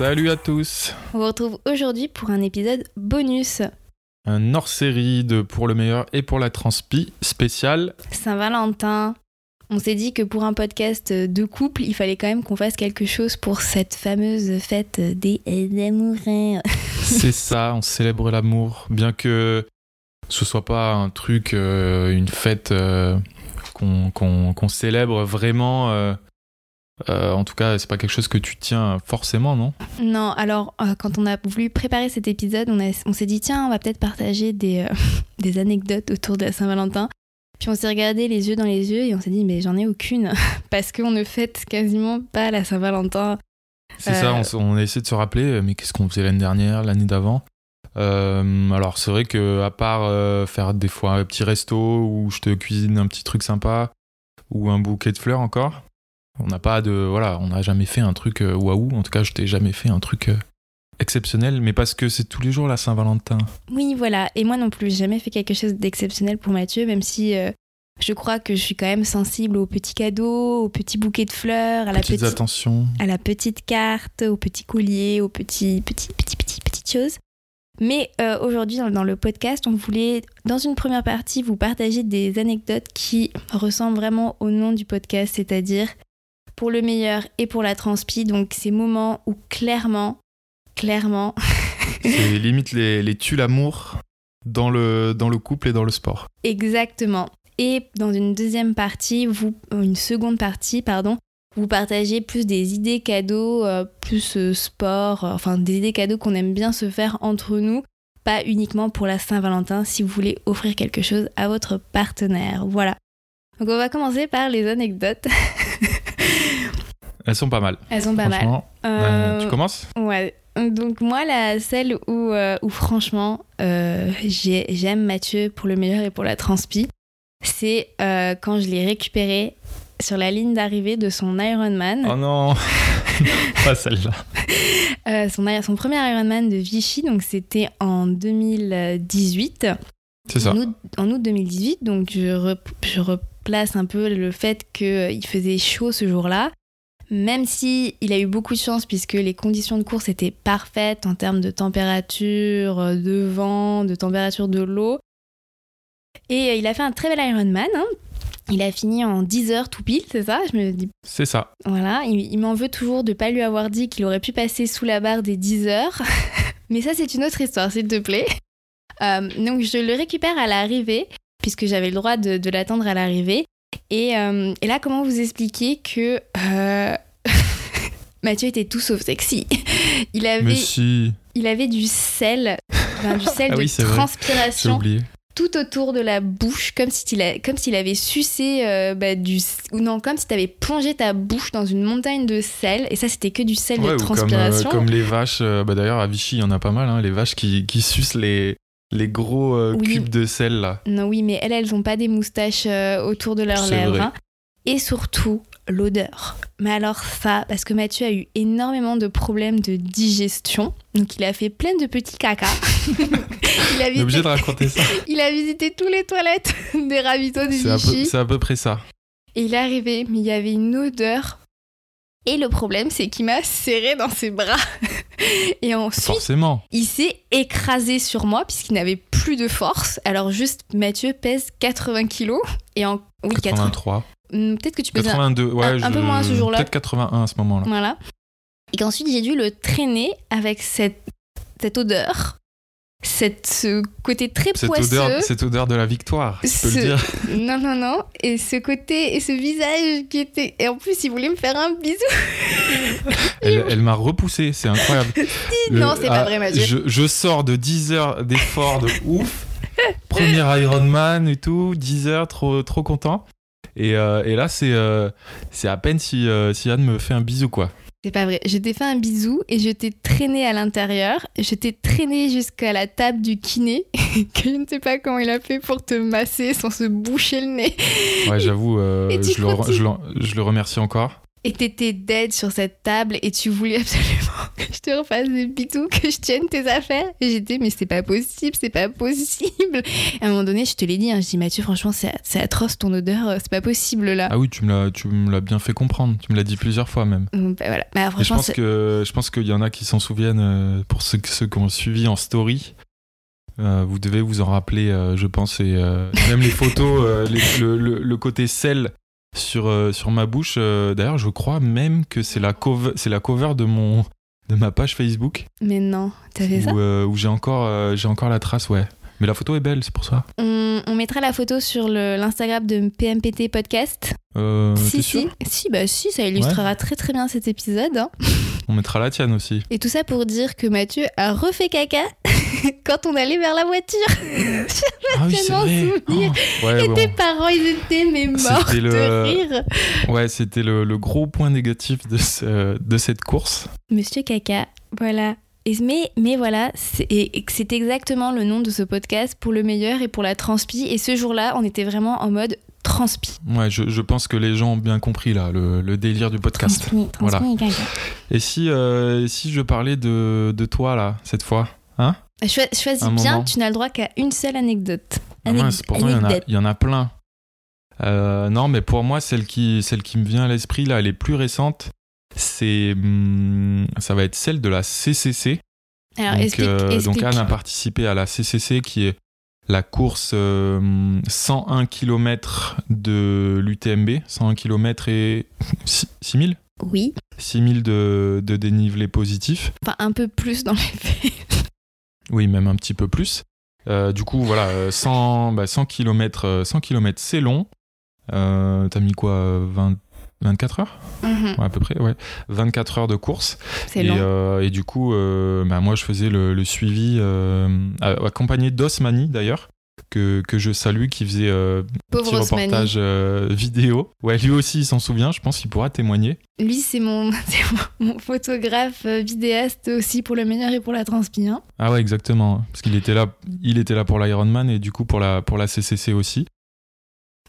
Salut à tous On vous retrouve aujourd'hui pour un épisode bonus. Un hors-série de Pour le meilleur et pour la transpi spécial. Saint-Valentin. On s'est dit que pour un podcast de couple, il fallait quand même qu'on fasse quelque chose pour cette fameuse fête des amoureux. C'est ça, on célèbre l'amour, bien que ce soit pas un truc, euh, une fête euh, qu'on célèbre vraiment. euh, euh, en tout cas, c'est pas quelque chose que tu tiens forcément, non? Non, alors euh, quand on a voulu préparer cet épisode, on, a- on s'est dit tiens, on va peut-être partager des, euh, des anecdotes autour de la Saint-Valentin. Puis on s'est regardé les yeux dans les yeux et on s'est dit mais j'en ai aucune parce qu'on ne fête quasiment pas la Saint-Valentin. C'est ça, on, a essayé de se rappeler, mais qu'est-ce qu'on faisait l'année dernière, l'année d'avant? Alors, c'est vrai que à part faire des fois un petit resto où je te cuisine un petit truc sympa ou un bouquet de fleurs encore, on n'a pas de. Voilà, on n'a jamais fait un truc euh, waouh. En tout cas, je t'ai jamais fait un truc euh, exceptionnel, mais parce que c'est tous les jours la Saint-Valentin. Oui, voilà. Et moi non plus, j'ai jamais fait quelque chose d'exceptionnel pour Mathieu, même si euh, je crois que je suis quand même sensible aux petits cadeaux, aux petits bouquets de fleurs, à la petite attentions. à la petite carte, au petit collier, aux petits, petits, petits, petits, petites choses. Mais euh, aujourd'hui, dans, dans le podcast, on voulait, dans une première partie, vous partager des anecdotes qui ressemblent vraiment au nom du podcast, c'est-à-dire pour le meilleur et pour la transpi. Donc, ces moments où clairement, clairement, C'est limite les, les tue l'amour dans le, dans le couple et dans le sport. exactement. Et dans une deuxième partie, vous, euh, une seconde partie, pardon, vous partagez plus des idées cadeaux, euh, plus euh, sport, euh, enfin des idées cadeaux qu'on aime bien se faire entre nous, pas uniquement pour la Saint-Valentin si vous voulez offrir quelque chose à votre partenaire. Voilà. Donc on va commencer par les anecdotes. Elles sont pas mal. Elles sont pas mal. Euh, tu commences Ouais. Donc moi, la, celle où, euh, où franchement, euh, j'ai- j'aime Mathieu pour le meilleur et pour la transpi, c'est euh, quand je l'ai récupéré sur la ligne d'arrivée de son Ironman, Oh non Pas celle-là. Euh, son, son premier Ironman de Vichy, donc c'était en 2018. C'est ça. En août, en août 2018, donc je, je replace un peu le fait qu'il faisait chaud ce jour-là. Même si il a eu beaucoup de chance puisque les conditions de course étaient parfaites en termes de température, euh, de vent, de température de l'eau. Et euh, il a fait un très bel Ironman. hein. Il a fini en 10 heures tout pile, c'est ça? Je me dis, C'est ça. voilà, il, il m'en veut toujours de pas lui avoir dit qu'il aurait pu passer sous la barre des 10 heures. Mais ça, c'est une autre histoire, s'il te plaît. Euh, donc, je le récupère à l'arrivée, puisque j'avais le droit de, de l'attendre à l'arrivée. Et, euh, et là, comment vous expliquer que euh, Mathieu était tout sauf sexy? Il avait, Mais si, il avait du sel, du sel Ah de oui, transpiration oublié. tout autour de la bouche, comme a- s'il avait sucé euh, bah, du ou non, comme si tu avais plongé ta bouche dans une montagne de sel. Et ça, c'était que du sel Ouais, de ou comme, transpiration. comme les vaches, bah d'ailleurs à Vichy, il y en a pas mal, hein, les vaches qui, qui sucent les, les gros euh, Oui. cubes de sel là. Non, oui, mais elles, elles ont pas des moustaches euh, autour de leurs lèvres. hein. Et surtout, l'odeur. Mais alors ça, parce que Mathieu a eu énormément de problèmes de digestion. Donc il a fait plein de petits caca. il, a visité, obligé de raconter ça. il a visité tous les toilettes des ravitaux peu, Vichy. c'est à peu près ça. Et il est arrivé, mais il y avait une odeur. Et le problème, c'est qu'il m'a serré dans ses bras. Et ensuite, Forcément. il s'est écrasé sur moi puisqu'il n'avait plus de force. Alors juste, Mathieu pèse 80 kilos. Et en... Oui, 80. 83. Hmm, Peut-être que tu peux dire... 82, ouais. un- un peu moins ce jour-là. Peut-être 81 à ce moment-là. Voilà. Et qu'ensuite, j'ai dû le traîner avec cette, cette odeur. Cette, ce côté très Cette poisseux. odeur, cette odeur de la victoire, tu peux le dire. Non, non, non. Et ce côté, et ce visage qui était. Et en plus, il voulait me faire un bisou. Elle, elle m'a repoussé, c'est incroyable. non, c'est pas vrai, Mathieu. Je, je sors de 10 heures d'efforts de ouf. Premier Ironman et tout, 10 heures, trop, trop content. Et, euh, et là, c'est euh, c'est à peine si, euh, si Anne me fait un bisou, quoi. C'est pas vrai. Je t'ai fait un bisou et je t'ai traîné à l'intérieur. Je t'ai traîné jusqu'à la table du kiné, que je ne sais pas comment il a fait pour te masser sans se boucher le nez. Ouais, j'avoue, euh, je, le re- continues. je le- je le remercie encore. Et t'étais dead sur cette table et tu voulais absolument que je te refasse des bisous, que je tienne tes affaires. Et j'étais, mais c'est pas possible, c'est pas possible. Et à un moment donné, je te l'ai dit, hein, je dis, Mathieu, franchement, c'est atroce ton odeur, euh, c'est pas possible là. Ah oui, tu me l'as, tu me l'as bien fait comprendre. Tu me l'as dit plusieurs fois même. Donc, bah, voilà. Bah, je pense que je pense qu'il y en a qui s'en souviennent. euh, pour ceux, ceux qui ont suivi en story, euh, vous devez vous en rappeler, euh, je pense. Et euh, même les photos, les- le, le- le côté sel sur sur ma bouche. D'ailleurs, je crois même que c'est la cover, la cover de mon de ma page Facebook mais non, t'as fait ça où, euh, où j'ai encore euh, j'ai encore la trace, ouais. Mais la photo est belle, c'est pour ça. on, on mettra la photo sur l'Instagram de PMPT Podcast. Euh, si, si. Si, bah si, ça illustrera très très bien cet épisode. hein. On mettra la tienne aussi. Et tout ça pour dire que Mathieu a refait caca quand on allait vers la voiture. Ah oui, vrai. souviens. Oh, ouais, Et bon. tes parents, ils étaient mais morts C'était le- de rire. Ouais, c'était le, le gros point négatif de, ce- de cette course. Monsieur Caca, voilà. Et, mais, mais voilà, c'est exactement le nom de ce podcast pour le meilleur et pour la transpi. Et ce jour-là, on était vraiment en mode transpi. Ouais, je, je pense que les gens ont bien compris là, le, le délire du podcast. Transpi, transpi Voilà. et si, euh, si je parlais de, de toi là, cette fois Choi- choisis Un bien, moment. tu n'as le droit qu'à une seule anecdote. Ah pourtant il y, en a, anecdote. il y en a plein. Euh, non, mais pour moi, celle qui, celle qui me vient à l'esprit là, elle est plus récente. C'est, hum, ça va être celle de la CCC. Alors, donc, explique, euh, explique. donc Anne a participé à la CCC qui est la course euh, 101 km de l'UTMB, 101 km et 6000 Oui, 6000 de, de dénivelé positif. enfin un peu plus dans les faits. Oui, même un petit peu plus. Euh, du coup, voilà, euh, 100, bah, 100 km, euh, 100 km c'est long. Euh, T'as mis quoi euh, 20 24 heures? Mhm, Ouais, à peu près, ouais. 24 heures de course. C'est Et, long. euh, et du coup, euh, bah, moi, je faisais le, le suivi, euh, accompagné d'Osmani d'ailleurs, que, que je salue, qui faisait euh, petit reportage euh, vidéo. Ouais, lui aussi, il s'en souvient, je pense qu'il pourra témoigner. Lui, c'est mon, mon- photographe euh, vidéaste aussi pour le meilleur et pour la transpi. hein. Ah ouais, exactement. Parce qu'il était là, il était là pour l'Ironman et du coup pour la, pour la CCC aussi.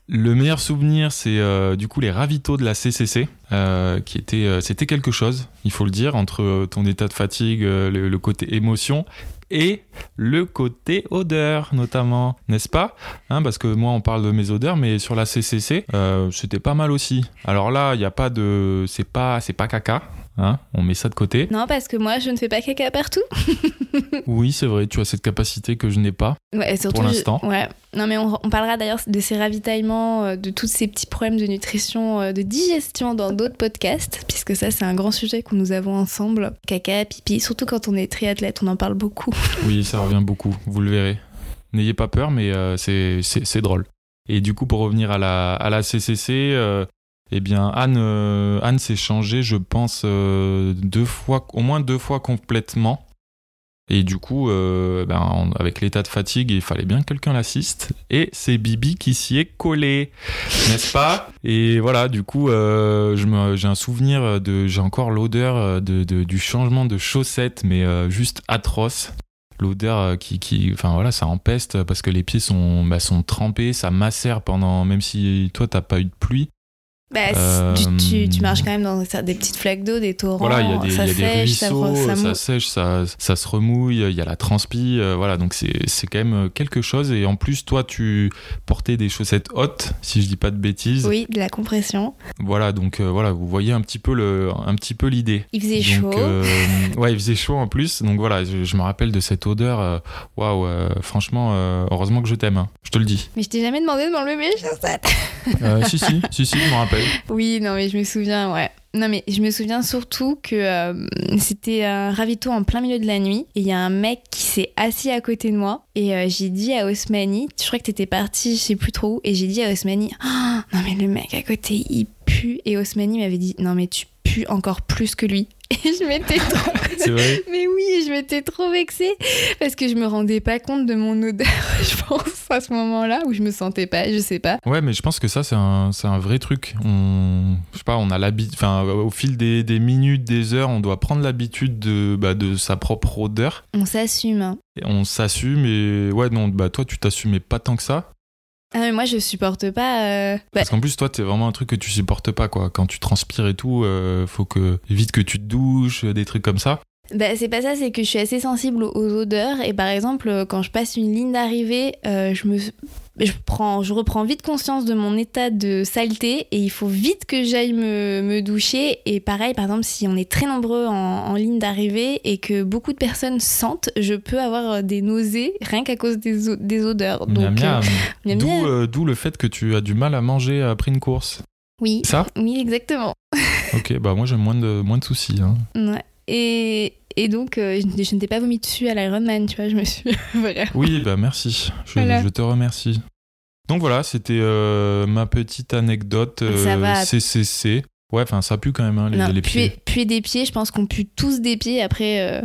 Le meilleur souvenir, c'est euh, du coup les ravitaux de la CCC, euh, qui était, euh, c'était quelque chose, il faut le dire, entre ton état de fatigue, le, le côté émotion et le côté odeur notamment, n'est-ce pas? Hein, Parce que moi on parle de mes odeurs, mais sur la CCC, euh, c'était pas mal aussi. Alors là, il n'y a pas de, c'est pas, c'est pas caca, hein on met ça de côté. Non, parce que moi, je ne fais pas caca partout. Oui, c'est vrai, tu as cette capacité que je n'ai pas. Ouais, surtout, Pour l'instant. je- Ouais. Non, mais on, on parlera d'ailleurs de ces ravitaillements, euh, de tous ces petits problèmes de nutrition, euh, de digestion dans d'autres podcasts, puisque ça, c'est un grand sujet que nous avons ensemble. Caca, pipi, surtout quand on est triathlète, on en parle beaucoup. Oui, ça revient beaucoup, vous le verrez. N'ayez pas peur, mais euh, c'est- drôle. Et du coup, pour revenir à la, à la CCC, euh, eh bien, Anne, euh, Anne s'est changée, je pense, euh, deux fois, au moins deux fois complètement. Et du coup, euh, ben, avec l'état de fatigue, il fallait bien que quelqu'un l'assiste. Et c'est Bibi qui s'y est collé, n'est-ce pas? Et voilà, du coup, j'ai un souvenir de, j'ai encore l'odeur de, du changement de chaussettes, mais juste atroce l'odeur qui, qui enfin voilà ça empeste parce que les pieds sont bah, sont trempés ça macère pendant même si toi t'as pas eu de pluie Bah, Euh, tu, tu- marches quand même dans ça- des petites flaques d'eau, des torrents, voilà il y a des, ça y a des sèche, ça, ruisseaux ça ça, mou- sèche ça, ça se remouille il y a la transpi euh, voilà donc c'est quand même quelque chose et en plus toi tu portais des chaussettes hautes si je dis pas de bêtises Oui, de la compression. voilà donc euh, voilà vous voyez un petit peu le un petit peu l'idée Il faisait Donc, chaud. euh, ouais, il faisait chaud en plus. Donc voilà, je, je me rappelle de cette odeur. euh, Waouh, euh, franchement, euh, heureusement que je t'aime. hein, je te le dis. Mais je t'ai jamais demandé de m'enlever mes chaussettes. Euh, si, si, si, si, je me rappelle. Oui, non, mais je me souviens, ouais. Non, mais je me souviens surtout que euh, c'était un ravito en plein milieu de la nuit et il y a un mec qui s'est assis à côté de moi et euh, j'ai dit à Osmani, je crois que t'étais parti, je sais plus trop où, et j'ai dit à Osmani, Ah, non mais le mec à côté il pue et Osmani m'avait dit, non mais tu pues encore plus que lui. Et je m'étais trop... Vrai Mais oui, je m'étais trop vexée parce que je me rendais pas compte de mon odeur, je pense, à ce moment-là où je me sentais pas, je sais pas. Ouais, mais je pense que ça, c'est un, c'est un vrai truc. On, je sais pas, on a l'habitude, enfin, au fil des, des minutes, des heures, on doit prendre l'habitude de, bah, de sa propre odeur. On s'assume. hein. On s'assume et ouais, non, bah, toi, tu t'assumais pas tant que ça. Ah mais moi je supporte pas. euh, bah, Parce qu'en plus, toi, c'est vraiment un truc que tu supportes pas, quoi. Quand tu transpires et tout, euh, faut que, vite que tu te douches, des trucs comme ça. bah, c'est pas ça, c'est que je suis assez sensible aux odeurs et par exemple euh, quand je passe une ligne d'arrivée, euh, je me je prends je reprends vite conscience de mon état de saleté et il faut vite que j'aille me, me doucher et pareil par exemple si on est très nombreux en, en ligne d'arrivée et que beaucoup de personnes sentent, je peux avoir euh, des nausées rien qu'à cause des, des odeurs. Donc euh, D'où, euh, d'où le fait que tu as du mal à manger après une course. oui, Ça? Oui exactement. Ok, bah moi j'ai moins de, moins de soucis. hein. Ouais. Et, et donc, euh, je, je ne t'ai pas vomi dessus à l'Ironman, tu vois, je me suis. Oui, bah merci. Je, Voilà. je te remercie. Donc voilà, c'était euh, ma petite anecdote euh. CCC. Ouais, enfin ça pue quand même hein, les, Non, les pieds. puer des pieds, je pense qu'on pue tous des pieds après euh,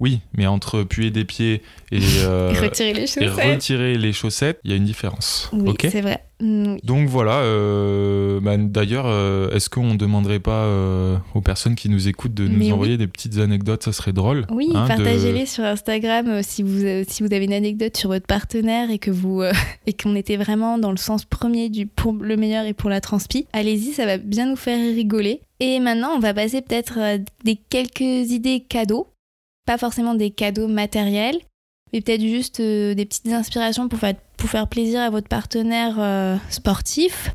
Oui, mais entre puer des pieds et, euh, et retirer les et chaussettes. retirer les chaussettes, il y a une différence. Oui, ok. c'est vrai. Mm. Donc voilà. euh, bah, D'ailleurs, euh, est-ce qu'on demanderait pas aux personnes qui nous écoutent de nous oui. envoyer des petites anecdotes Ça serait drôle. Oui, hein, de- partagez-les sur Instagram si vous, si vous avez une anecdote sur votre partenaire et que vous et qu'on était vraiment dans le sens premier du pour le meilleur et pour la transpi. Allez-y, ça va bien nous faire rigoler. Et maintenant, on va passer peut-être à des quelques idées cadeaux, pas forcément des cadeaux matériels, mais peut-être juste euh, des petites inspirations pour faire plaisir à votre partenaire euh, sportif,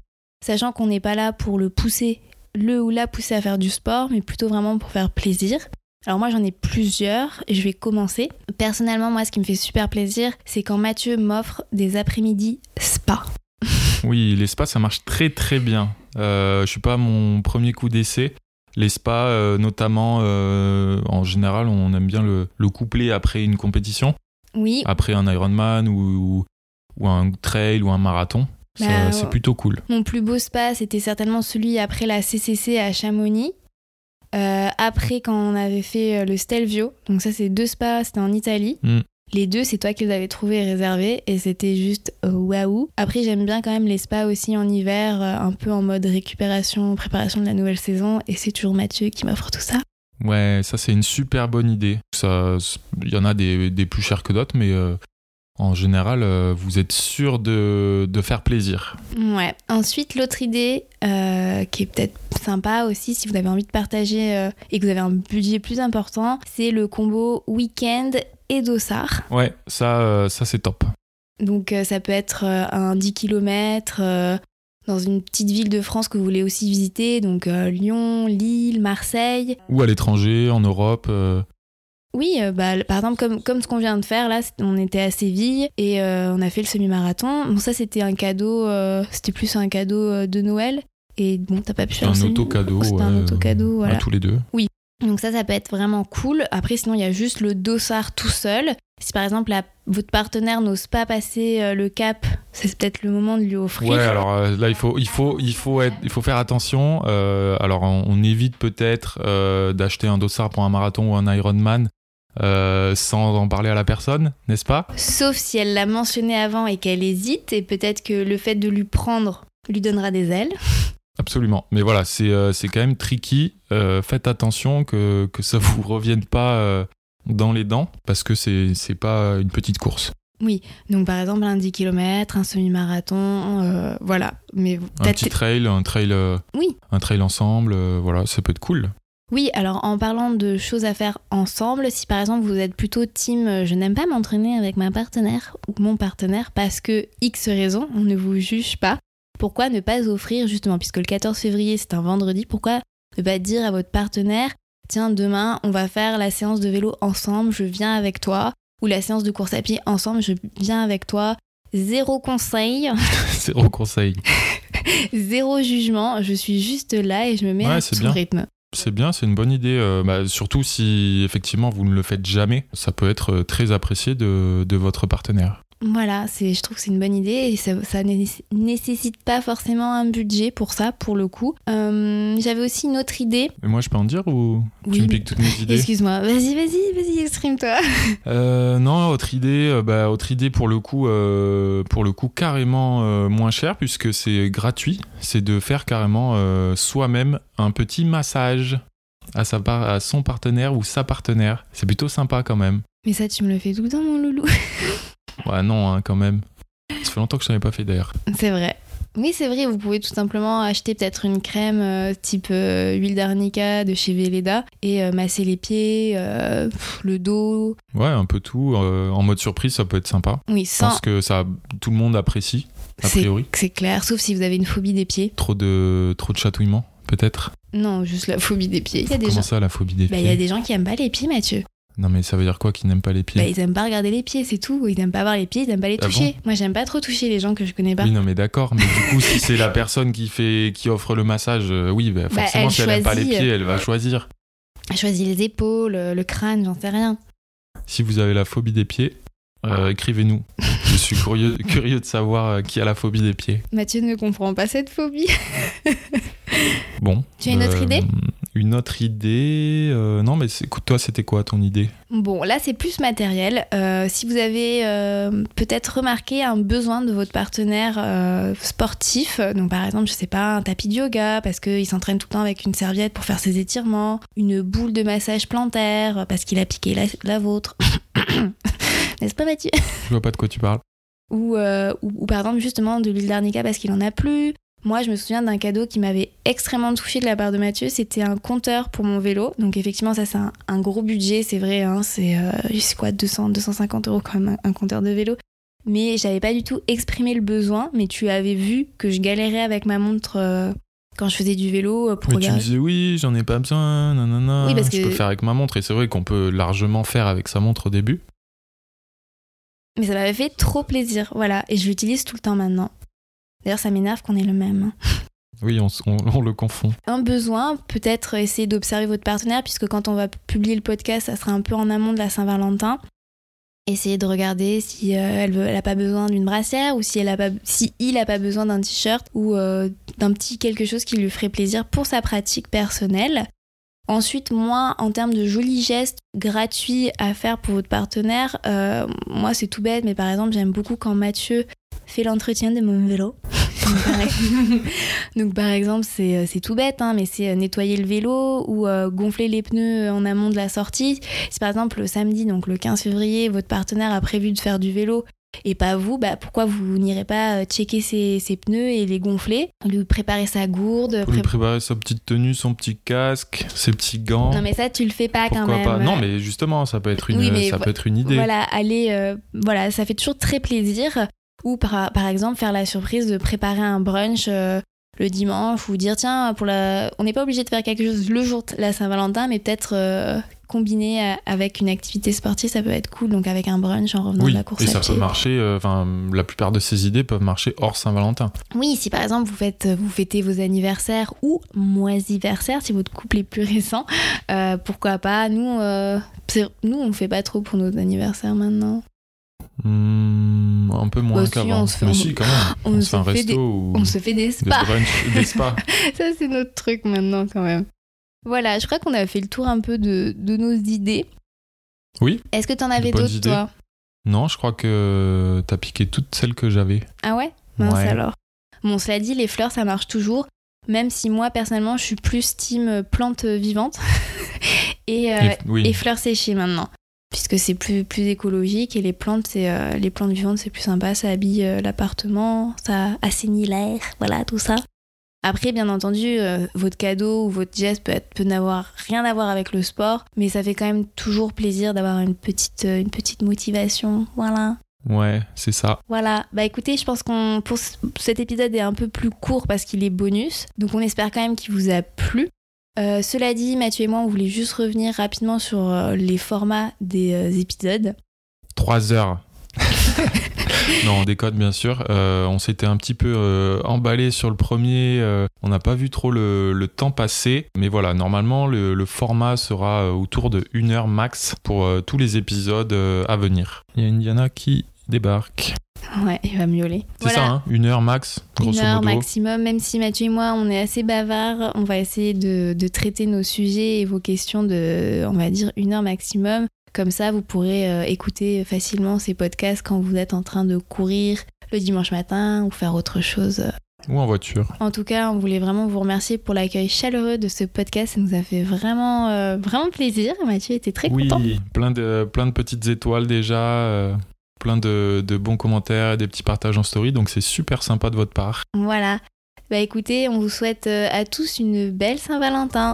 sachant qu'on n'est pas là pour le pousser, le ou la pousser à faire du sport, mais plutôt vraiment pour faire plaisir. Alors moi j'en ai plusieurs et je vais commencer. Personnellement moi ce qui me fait super plaisir c'est quand Mathieu m'offre des après-midi spa. Oui, les spas, ça marche très très bien. Euh, je suis pas à mon premier coup d'essai. Les spas, euh, notamment, euh, en général, on aime bien le, le coupler après une compétition, Oui, après un Ironman ou, ou un trail ou un marathon. Bah, c'est plutôt cool. mon plus beau spa c'était certainement celui après la CCC à Chamonix. Euh, après quand on avait fait le Stelvio, donc ça c'est deux spas, c'était en Italie. Mm. Les deux, c'est toi qui les avais trouvés et réservés et c'était juste euh, waouh. Après, j'aime bien quand même les spas aussi en hiver, euh, un peu en mode récupération, préparation de la nouvelle saison et c'est toujours Mathieu qui m'offre tout ça. Ouais, ça c'est une super bonne idée. Ça, il y en a des, des plus chers que d'autres, mais euh, en général, euh, vous êtes sûr de, de faire plaisir. Ouais. Ensuite, l'autre idée euh, qui est peut-être sympa aussi si vous avez envie de partager et que vous avez un budget plus important, c'est le combo week-end et dossard. Ouais, ça, euh, ça c'est top. Donc euh, ça peut être euh, un 10 km dans une petite ville de France que vous voulez aussi visiter, donc Lyon, Lille, Marseille. Ou à l'étranger, en Europe. Oui, bah, par exemple, comme, comme ce qu'on vient de faire, là, on était à Séville et on a fait le semi-marathon. Bon, ça, c'était un cadeau, c'était plus un cadeau de Noël. Et bon, t'as pas pu faire un auto-cadeau. C'était un auto-cadeau, à tous les deux. Donc ça, ça peut être vraiment cool. Après, sinon, il y a juste le dossard tout seul. Si par exemple, la- votre partenaire n'ose pas passer euh, le cap, c'est peut-être le moment de lui offrir. Ouais, alors euh, là, il faut, il faut, il faut, être, il faut faire attention. Euh, alors, on, on évite peut-être d'acheter un dossard pour un marathon ou un Ironman sans en parler à la personne, n'est-ce pas? Sauf si elle l'a mentionné avant et qu'elle hésite, et peut-être que le fait de lui prendre lui donnera des ailes. Absolument. Mais voilà, c'est euh, quand même tricky. Euh, faites attention que, que ça vous revienne pas euh, dans les dents parce que c'est pas une petite course. Donc par exemple, un 10 km, un semi-marathon, voilà. Mais Un petit trail, un trail, Oui. un trail ensemble, voilà, ça peut être cool. Oui, alors en parlant de choses à faire ensemble, si par exemple vous êtes plutôt team je n'aime pas m'entraîner avec ma partenaire ou mon partenaire parce que X raison, on ne vous juge pas, pourquoi ne pas offrir justement, puisque le 14 février c'est un vendredi, pourquoi ne pas dire à votre partenaire tiens demain on va faire la séance de vélo ensemble, je viens avec toi, ou la séance de course à pied ensemble, je viens avec toi. Zéro conseil, Zéro conseil. zéro jugement, je suis juste là et je me mets Ouais, à c'est ton bien. rythme. C'est bien, c'est une bonne idée. euh, bah, surtout si effectivement vous ne le faites jamais, ça peut être euh, très apprécié de, de votre partenaire. Voilà, c'est, je trouve que c'est une bonne idée et ça, ça né- nécessite pas forcément un budget pour ça, pour le coup. Euh, j'avais aussi une autre idée. Et moi, je peux en dire ou Oui, tu me mais- piques toutes mes idées Excuse-moi, vas-y, vas-y, vas-y, exprime-toi. Euh, non, autre idée, euh, bah, autre idée pour le coup, euh, pour le coup carrément moins cher puisque c'est gratuit. C'est de faire carrément soi-même un petit massage à, sa par- à son partenaire ou sa partenaire. C'est plutôt sympa quand même. Mais ça, tu me le fais tout le temps, mon loulou. Ouais, non, hein, quand même. Ça fait longtemps que je n'en ai pas fait d'ailleurs. C'est vrai. Oui, c'est vrai, vous pouvez tout simplement acheter peut-être une crème euh, type euh, huile d'arnica de chez Velleda et euh, masser les pieds, pff, le dos. Ouais, un peu tout. en mode surprise, ça peut être sympa. Oui, Je sans. pense que ça, tout le monde apprécie, a priori. c'est clair, sauf si vous avez une phobie des pieds. Trop de, trop de chatouillements, peut-être. Non, juste la phobie des pieds. Il y a des Comment gens. ça, la phobie des Bah, pieds il y a des gens qui aiment pas les pieds, Mathieu. Non, mais ça veut dire quoi qu'ils n'aiment pas les pieds Bah, ils aiment pas regarder les pieds, c'est tout. Ils aiment pas voir les pieds, ils aiment pas les Ah toucher. Moi, j'aime pas trop toucher les gens que je connais pas. Oui, non, mais d'accord. Mais du coup, si c'est la personne qui fait, qui offre le massage, euh, oui, bah, forcément, elle si elle aime pas les choisit, pieds, elle va choisir. Choisis les épaules, le crâne, j'en sais rien. Si vous avez la phobie des pieds, euh, écrivez-nous. Je suis curieux, curieux de savoir euh, qui a la phobie des pieds. Mathieu ne comprend pas cette phobie. Bon. Tu as une autre idée? Une autre idée euh, Non, mais écoute, toi, c'était quoi ton idée? Bon, là c'est plus matériel. Euh, si vous avez euh, peut-être remarqué un besoin de votre partenaire sportif, donc par exemple, je sais pas, un tapis de yoga parce qu'il s'entraîne tout le temps avec une serviette pour faire ses étirements, une boule de massage plantaire parce qu'il a piqué la, la vôtre. N'est-ce pas Mathieu? Je vois pas de quoi tu parles. ou, euh, ou, ou par exemple justement de l'huile d'arnica parce qu'il en a plus. Moi, je me souviens d'un cadeau qui m'avait extrêmement touchée de la part de Mathieu. C'était un compteur pour mon vélo. Donc effectivement, ça c'est un, un gros budget, c'est vrai. hein, c'est euh, quoi 200, 250 euros quand même un, un compteur de vélo. Mais j'avais pas du tout exprimé le besoin. Mais tu avais vu que je galérais avec ma montre euh, quand je faisais du vélo euh, pour Mais tu me regarder. disais oui, j'en ai pas besoin, nanana. Oui, parce Je que- peux faire avec ma montre. Et c'est vrai qu'on peut largement faire avec sa montre au début. Mais ça m'avait fait trop plaisir, voilà. Et je l'utilise tout le temps maintenant. D'ailleurs, ça m'énerve qu'on ait le même. hein. Oui, on, s- on- on le confond. un besoin, peut-être essayer d'observer votre partenaire, puisque quand on va publier le podcast, ça sera un peu en amont de la Saint-Valentin. Essayez de regarder si euh, elle, veut, elle a pas besoin d'une brassière ou si, elle a pas, si il a pas besoin d'un t-shirt ou euh, d'un petit quelque chose qui lui ferait plaisir pour sa pratique personnelle. Ensuite, moi, en termes de jolis gestes gratuits à faire pour votre partenaire, euh, moi c'est tout bête, mais par exemple, j'aime beaucoup quand Mathieu fait l'entretien de mon vélo. Donc, par exemple, c'est euh, c'est tout bête, hein, mais c'est euh, nettoyer le vélo ou gonfler les pneus en amont de la sortie. Si par exemple le samedi, donc le 15 février, votre partenaire a prévu de faire du vélo et pas vous, bah pourquoi vous n'irez pas euh, checker ses, ses pneus et les gonfler Lui préparer sa gourde. Pour lui pré- préparer sa petite tenue, son petit casque, ses petits gants. Non mais ça tu le fais pas quand même. pas? Non, mais justement, ça peut être une, Oui, ça peut être une idée. Voilà, aller, euh, voilà, ça fait toujours très plaisir. Ou par, par exemple faire la surprise de préparer un brunch euh, le dimanche ou dire tiens pour la, on n'est pas obligé de faire quelque chose le jour de la Saint-Valentin, mais peut-être euh, combiné à- avec une activité sportive, ça peut être cool. Donc avec un brunch en revenant Oui, de la course et à ça pied. peut marcher. euh, Enfin, la plupart de ces idées peuvent marcher hors Saint-Valentin. Oui, si par exemple vous faites, vous fêtez vos anniversaires ou moisiversaires, si votre couple est plus récent, euh, pourquoi pas Nous, euh, nous on fait pas trop pour nos anniversaires maintenant. Hmm, un peu moins qu'avant. on se fait- Mais si, quand même. on On, se fait un resto des- ou On se fait des des spas. brunchs, des spas. Ça, c'est notre truc maintenant, quand même. Voilà, je crois qu'on a fait le tour un peu de, de nos idées. Oui. Est-ce que t'en avais bonnes d'autres, toi? Non, je crois que t'as piqué toutes celles que j'avais. Ah ouais? Mince Ouais. alors. Bon, cela dit, les fleurs, ça marche toujours. Même si moi, personnellement, je suis plus team plante vivante et, euh, Et- oui. et fleurs séchées maintenant. Puisque c'est plus, plus écologique et les plantes, c'est, euh, les plantes vivantes, c'est plus sympa. Ça habille euh, l'appartement, ça assainit l'air, voilà, tout ça. Après, bien entendu, euh, votre cadeau ou votre geste peut, être- peut n'avoir rien à voir avec le sport, mais ça fait quand même toujours plaisir d'avoir une petite, euh, une petite motivation. Voilà. Ouais, c'est ça. Voilà, bah écoutez, je pense qu'on pour cet épisode est un peu plus court parce qu'il est bonus, donc on espère quand même qu'il vous a plu. Euh, cela dit, Mathieu et moi, on voulait juste revenir rapidement sur les formats des épisodes. Trois heures. non, on décode bien sûr. Euh, on s'était un petit peu euh, emballé sur le premier. euh, on n'a pas vu trop le, le temps passer. Mais voilà, normalement, le, le format sera euh, autour de une heure max pour tous les épisodes à venir. Il y a Indiana qui débarque. Ouais, il va miauler. C'est ça, hein une heure max, grosso Une heure modo. maximum, même si Mathieu et moi, on est assez bavards, on va essayer de, de traiter nos sujets et vos questions de, on va dire, une heure maximum. Comme ça, vous pourrez euh, écouter facilement ces podcasts quand vous êtes en train de courir le dimanche matin ou faire autre chose. Ou en voiture. En tout cas, on voulait vraiment vous remercier pour l'accueil chaleureux de ce podcast. Ça nous a fait vraiment, euh, vraiment plaisir. Mathieu était très oui, content. plein de, plein de petites étoiles déjà, euh, plein de, de bons commentaires et des petits partages en story, donc c'est super sympa de votre part. Voilà. Bah écoutez, on vous souhaite à tous une belle Saint-Valentin.